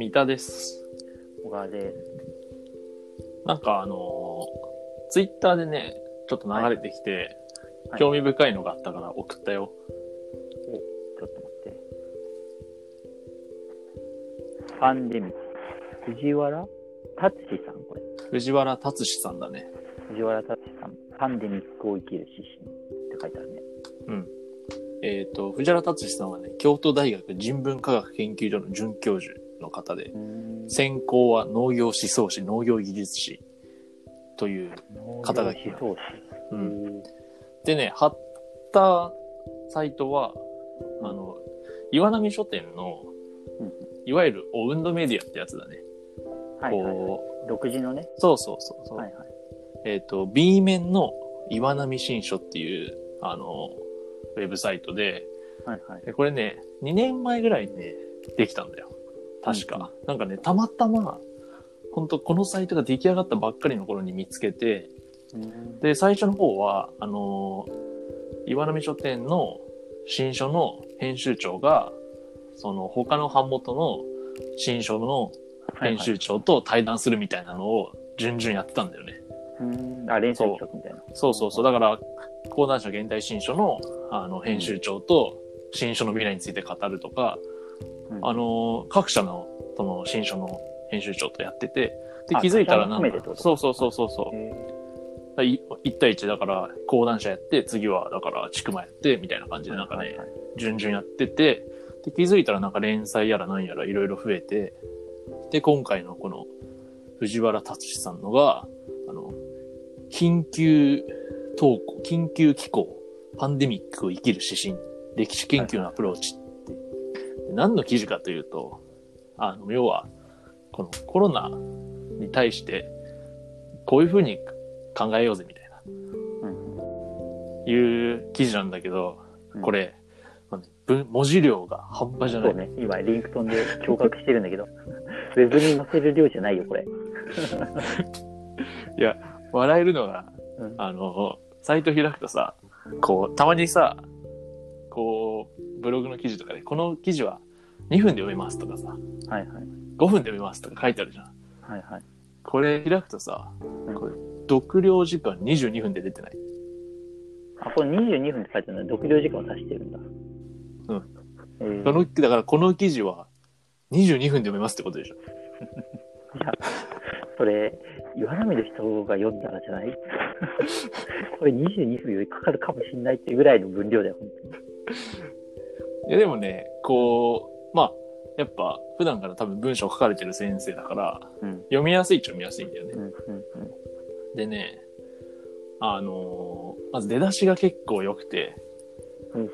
三田です。小川です。なんかあのー、ツイッターでね、ちょっと流れてきて、はい興味深いのがあったから送ったよ。ちょっと待って。パンデミック。藤原達志さん、これ。藤原達志さんだね。藤原達志さん。パンデミックを生きる指針って書いてあるね。うん。えっ、と、藤原達志さんはね、京都大学人文科学研究所の准教授の方で、専攻は農業思想史、農業技術史という、肩書きう。んん。でね、貼ったサイトは、あの、岩波書店のうん、いわゆるオウンドメディアってやつだね。はいはいはい。こ独自のね。う、そうそうそうそう。はいはい。えっ、と、B 面の岩波新書っていう、あの、ウェブサイトで、はいはい。でこれね、2年前ぐらいにね、できたんだよ。確か。なんかね、たまたま、本当このサイトが出来上がったばっかりの頃に見つけて、うんで、最初の方は、あの岩波書店の新書の編集長が、その他の版元の新書の編集長と対談するみたいなのを順々やってたんだよね。うん。あ、連載企画みたいな。そうそうそう。だから、講談社現代新書のあの編集長と新書の未来について語るとか、うんあの各社のその新書の編集長とやってて、であ気づいたらなんかそうそうそうそうそう。へい1対1だから講談社やって次はだからちくまやってみたいな感じーでなんかね、順々やっててで気づいたらなんか連載やら何やらいろいろ増えてで今回のこの藤原達志さんのがあの緊急投稿緊急機構パンデミックを生きる指針歴史研究のアプローチ何の記事かというとあの要はこのコロナに対してこういうふうに考えようぜみたいなうんいう記事なんだけど、うんこれ、まあね文文字量が半端じゃない。そうね。今、リンク飛んで驚愕してるんだけど、ウェブに載せる量じゃないよ、これ。いや、笑えるのが、うんあの、サイト開くとさ、こう、たまにさ、こう、ブログの記事とかで、この記事は2分で読めますとかさ、はいはい。5分で読めますとか書いてあるじゃん。はいはい。これ開くとさ、うんこれ、読量時間22分で出てない？あ、これ22分って書いてあるのは読量時間を足してるんだ。うんえー。その、だからこの記事は22分で読めますってことでしょ。いや、それ、岩波の人が読んだらじゃない？これ22分よりかかるかもしれないっていうぐらいの分量だよ、本いやでもね、こう、まあ、やっぱ普段から多分文章書かれてる先生だから。うん。読みやすいっちゃ読みやすいんだよねう。ん、うん、でね、あのーまず出だしが結構良くて、うん。うん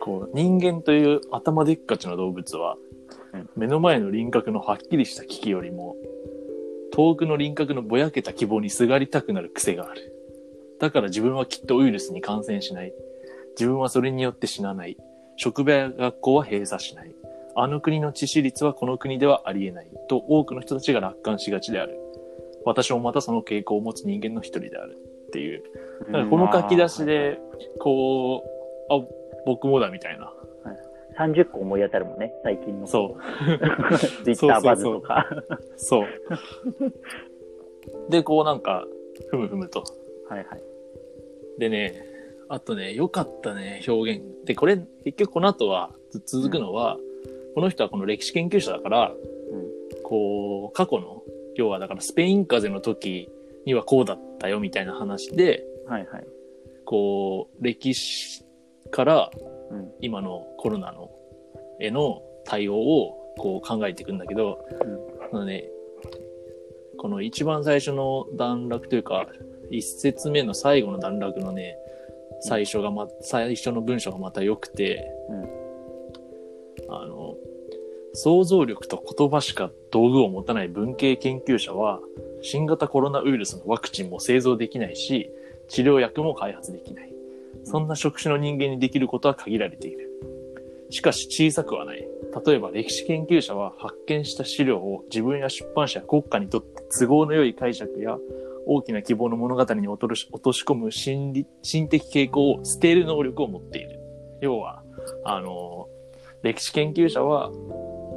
こう、人間という頭でっかちの動物はうん、目の前の輪郭のはっきりした危機よりも、遠くの輪郭のぼやけた希望にすがりたくなる癖がある。だから自分はきっとウイルスに感染しない。自分はそれによって死なない。職場や学校は閉鎖しない。あの国の致死率はこの国ではありえない。と多くの人たちが楽観しがちである。私もまたその傾向を持つ人間の一人である。っていう。だからこの書き出しで、こう、あ、僕もだみたいな。30個思い当たるもんね、最近の。そう。ツイッターバズとか。そう。で、こうなんか、ふむふむと。はいはい。でね、あとね、良かったね、表現。で、これ、結局この後は、つ続くのは、この人はこの歴史研究者だから、うん。こう、過去の、要はだからスペイン風邪の時にはこうだったよみたいな話で、はいはい。こう、歴史からうん。今のコロナの、への対応をこう考えていくんだけど、あのね、この一番最初の段落というか、一節目の最後の段落のね、最初がま、最初の文章がまた良くて、あの、想像力と言葉しか道具を持たない文系研究者は、新型コロナウイルスのワクチンも製造できないし、治療薬も開発できない。そんな職種の人間にできることは限られている。しかし小さくはない。例えば歴史研究者は発見した資料を自分や出版社や国家にとって都合の良い解釈や大きな希望の物語に落とし落とし込む心理、心的傾向を捨てる能力を持っている。要は、あの、歴史研究者は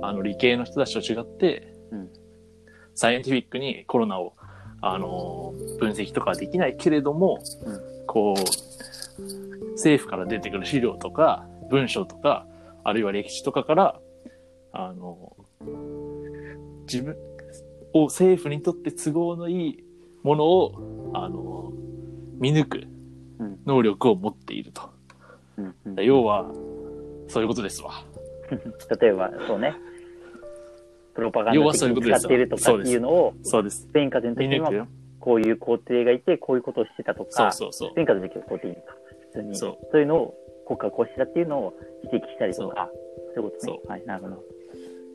あの理系の人たちと違って、うんサイエンティフィックにコロナを、あのー分析とかはできないけれども、うんこう、政府から出てくる資料とか、文章とか、あるいは歴史とかから、あの、自分を政府にとって都合のいいものを、あの、見抜くうん能力を持っていると。うんうん要は、そういうことですわ。例えば、そうね。プロパガン要ダ的にはそういうことです使っているとかっていうのを、そうです。スペイン風邪の時には。こういう皇帝がいて、こういうことをしてたとそうか、そうそうスペイン風邪の時は皇帝いか。普通に。そうそういうのを、国家がこうしてたっていうのを指摘したりとか、そういうことね。そはい、なるほど。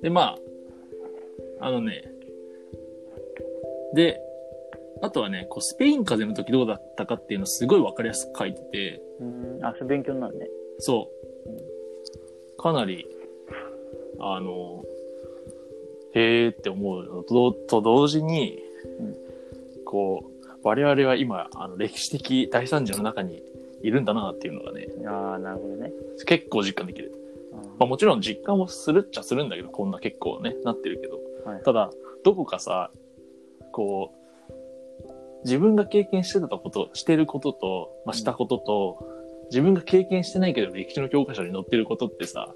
で、まあ、あのね、で、あとはね、こうスペイン風邪の時どうだったかっていうのをすごいわかりやすく書いてて、うん、あ、それ勉強になるね。そう。かなり、あの、へーって思うのとと同時に、うんこう、我々は今、あの、歴史的大惨事の中にいるんだなっていうのがね、ああ、なるほどね。結構実感できる。あまあもちろん実感もするっちゃするんだけど、こんな結構ね、なってるけど。はいただ、どこかさ、こう、自分が経験してたこと、してることと、まあ、したことと、自分が経験してないけど歴史の教科書に載ってることってさ、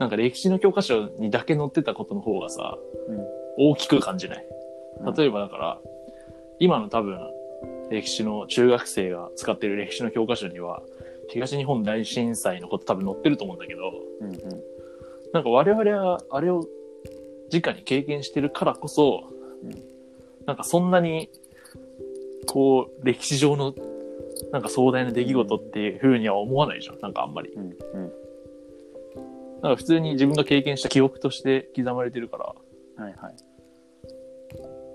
なんか歴史の教科書にだけ載ってたことの方がさ、うん大きく感じない？うん例えばだから、今の多分、歴史の中学生が使ってる歴史の教科書には、東日本大震災のこと多分載ってると思うんだけど、うんうん。なんか我々はあれを直に経験してるからこそ、うんなんかそんなに、こう、歴史上の、なんか壮大な出来事っていう風には思わないじゃん。なんかあんまり。うんうん。なんか普通に自分が経験した記憶として刻まれてるから、はいはい。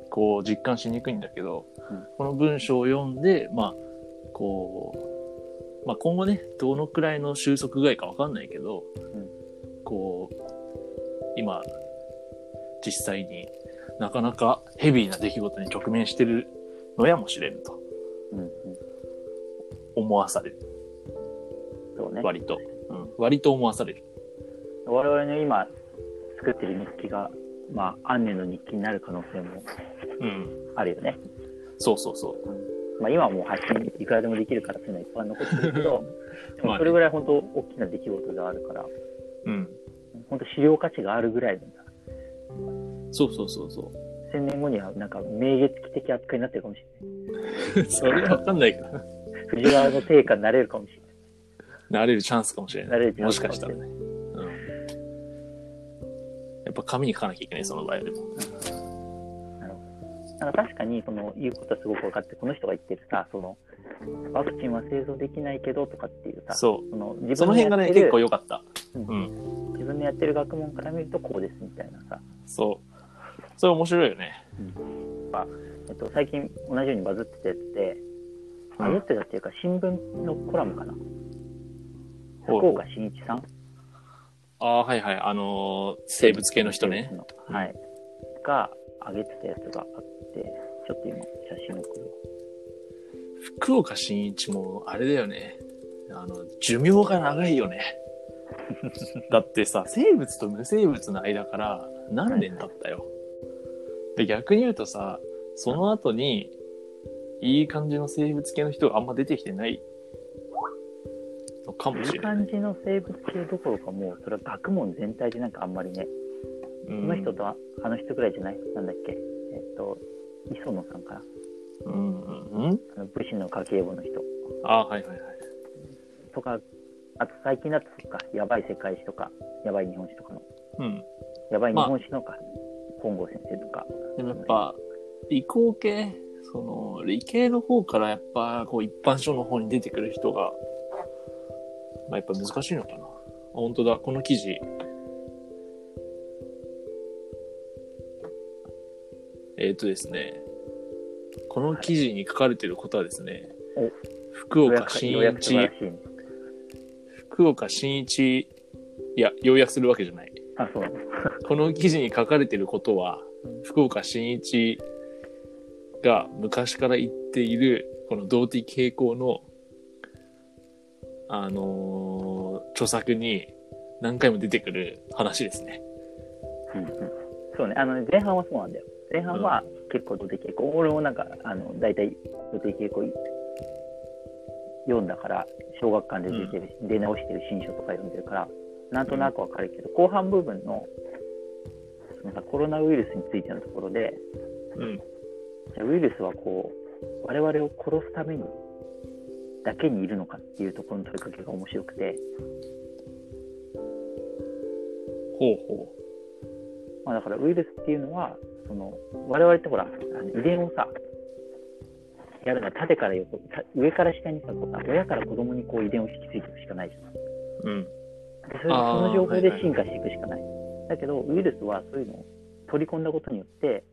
こう実感しにくいんだけど、うんこの文章を読んで、まあ、こう、まあ今後ね、どのくらいの収束具合かわかんないけど、んこう、今、実際になかなかヘビーな出来事に直面してるのやもしれんとうんうん。思わされる。そうね。割と。うん。割と思わされる。我々の今作ってる日記が、まあ、アンネの日記になる可能性もうん。あるよね。そうそうそう。まあ、今はもう配信いくらでもできるからそういうのはいっぱい残ってるけど、でまあねもそれぐらい本当大きな出来事があるから、うん。本当資料価値があるぐらいなんだ。そうそうそうそう。千年後にはなんか名月期的扱いになってるかもしれない。それはわかんないけど、藤原の定価になれるかもしれない。なれるチャンスかもしれない。なれるチャもンスかもしれしかしたらね。うん。やっぱ紙に書かなきゃいけない、その場合でも。なんか確かにその言うことはすごく分かって、この人が言ってるさ、そのワクチンは製造できないけどとかっていうさ、そう。その自その分のやってる辺がね、結構良かった。ううんん。自分のやってる学問から見るとこうですみたいなさ、そう。それ面白いよね。えっと、最近同じようにバズってたやつで、うんバズってたっていうか新聞のコラムかな。福岡伸一さんああ、はいはい。あのー生物系の人ね。。はい。が上げてたやつがあって、ちょっと今写真送るわ。福岡伸一も、あれだよね。あの、寿命が長いよね。だってさ、生物と無生物の間から何年経ったよ。で、逆に言うとさ、その後に、いい感じの生物系の人があんま出てきてないのかもいいしれない。感じの生物系どころかもう、それは学問全体でなんかあんまりね、うんこの人とああの人ぐらいじゃない？なんだっけ？えっと、磯野さんかなうんうんうん。あの武士の家計簿の人ああ、はいはいはい。とか、あと最近だとそっか、やばい世界史とか、やばい日本史とかの、うん。やばい日本史のか、本郷先生とか、でもやっぱ、理工系、その、理系の方からやっぱ、こう、一般書の方に出てくる人が、まあやっぱ難しいのかな。あ本当だ、この記事。えっ、とですね、この記事に書かれてることはですね、お福岡新一。福岡新一、いや、要約するわけじゃない。あ、そう。この記事に書かれてることは、福岡伸一が昔から言っている、この動的傾向の、あのー著作に何回も出てくる話ですね。うんうん。そうね、あの、前半はそうなんだよ。前半は結構土手傾向。俺もなんか、あの、大体土手傾向読んだから、小学館で出てる、出直してる新書とか読んでるから、なんとなくわかるけど、後半部分の、そのさコロナウイルスについてのところで、うん。じゃあウイルスはこう、我々を殺すためにだけにいるのかっていうところの問いかけが面白くて、ほうほまあ、だからウイルスっていうのは、その我々ってほら、遺伝をさ、やるのは縦から横、た上から下にさ、親から子供にこう遺伝を引き継いでいくしかないじゃん。でう。うん。それその情報ではいはい進化していくしかない。だけど、ウイルスはそういうのを取り込んだことによって、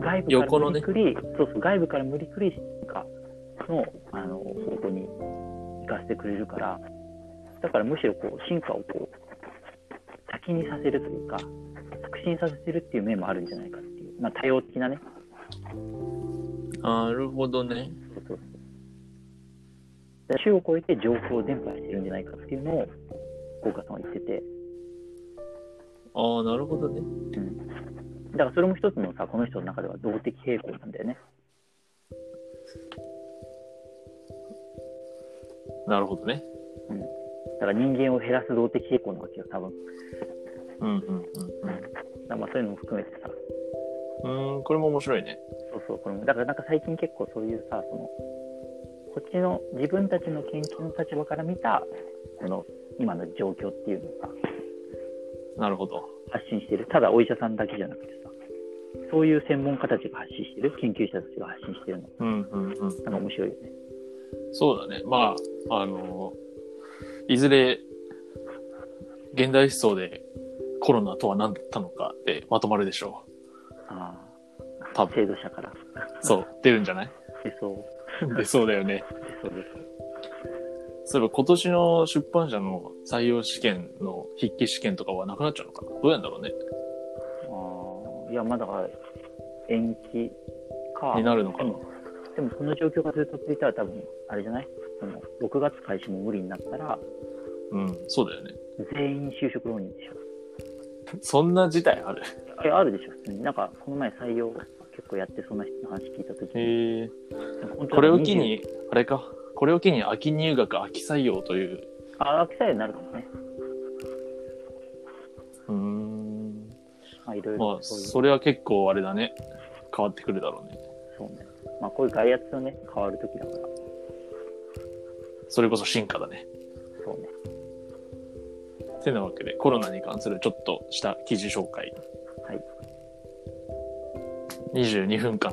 外部から無理くり、そうそう、外部から無理くり進化のあの方向に行かせてくれるから、だからむしろこう進化をこう先にさせるというか、促進させるっていう面もあるんじゃないかっていう、まあ、多様的なね、なるほどね。そうそうそう。で種を超えて情報を伝播してるんじゃないかっていうのを、福岡さんは言ってて、ああ、なるほどね。うん。だからそれも一つのさ、この人の中では動的平衡なんだよね。なるほどね。だから人間を減らす動的平衡なわけよ、多分。うんうんうんだからまあそういうのも含めてさ、うん。これも面白いね。そうそう、これも、だからなんか最近結構そういうさ、その、こっちの自分たちの研究の立場から見た、この今の状況っていうのをさ、なるほど。発信してる。ただお医者さんだけじゃなくてさ、そういう専門家たちが発信してる、研究者たちが発信してるの、うんうんうん。なんか面白いよね。そうだね。まあ、あの、いずれ、現代思想でコロナとは何だったのかでまとまるでしょああ、多分制度者から。う。そう、出るんじゃない？でそう。で、そうだよね。でそうです。そういえば今年の出版社の採用試験の筆記試験とかはなくなっちゃうのかな？どうやんだろうね。ああ、いや、まだから延期か。になるのかな？でも、でもこの状況がずっと続いたら多分、あれじゃない？その ?6 月開始も無理になったら、うん、そうだよね。全員就職浪人でしょ。そんな事態ある？え、あるでしょ、普通に。なんか、この前採用結構やってそんな人の話聞いたときに、へえ。これを20機に、あれか。これを機に秋入学、秋採用という。あ、秋採用になるかもね。うーん。まあ、いろいまあ、ろそういう、それは結構あれだね。変わってくるだろうね。そうね。まあ、こういう外圧のね、変わるときだから、それこそ進化だね。そうね。てなわけで、コロナに関するちょっとした記事紹介。はい。22分間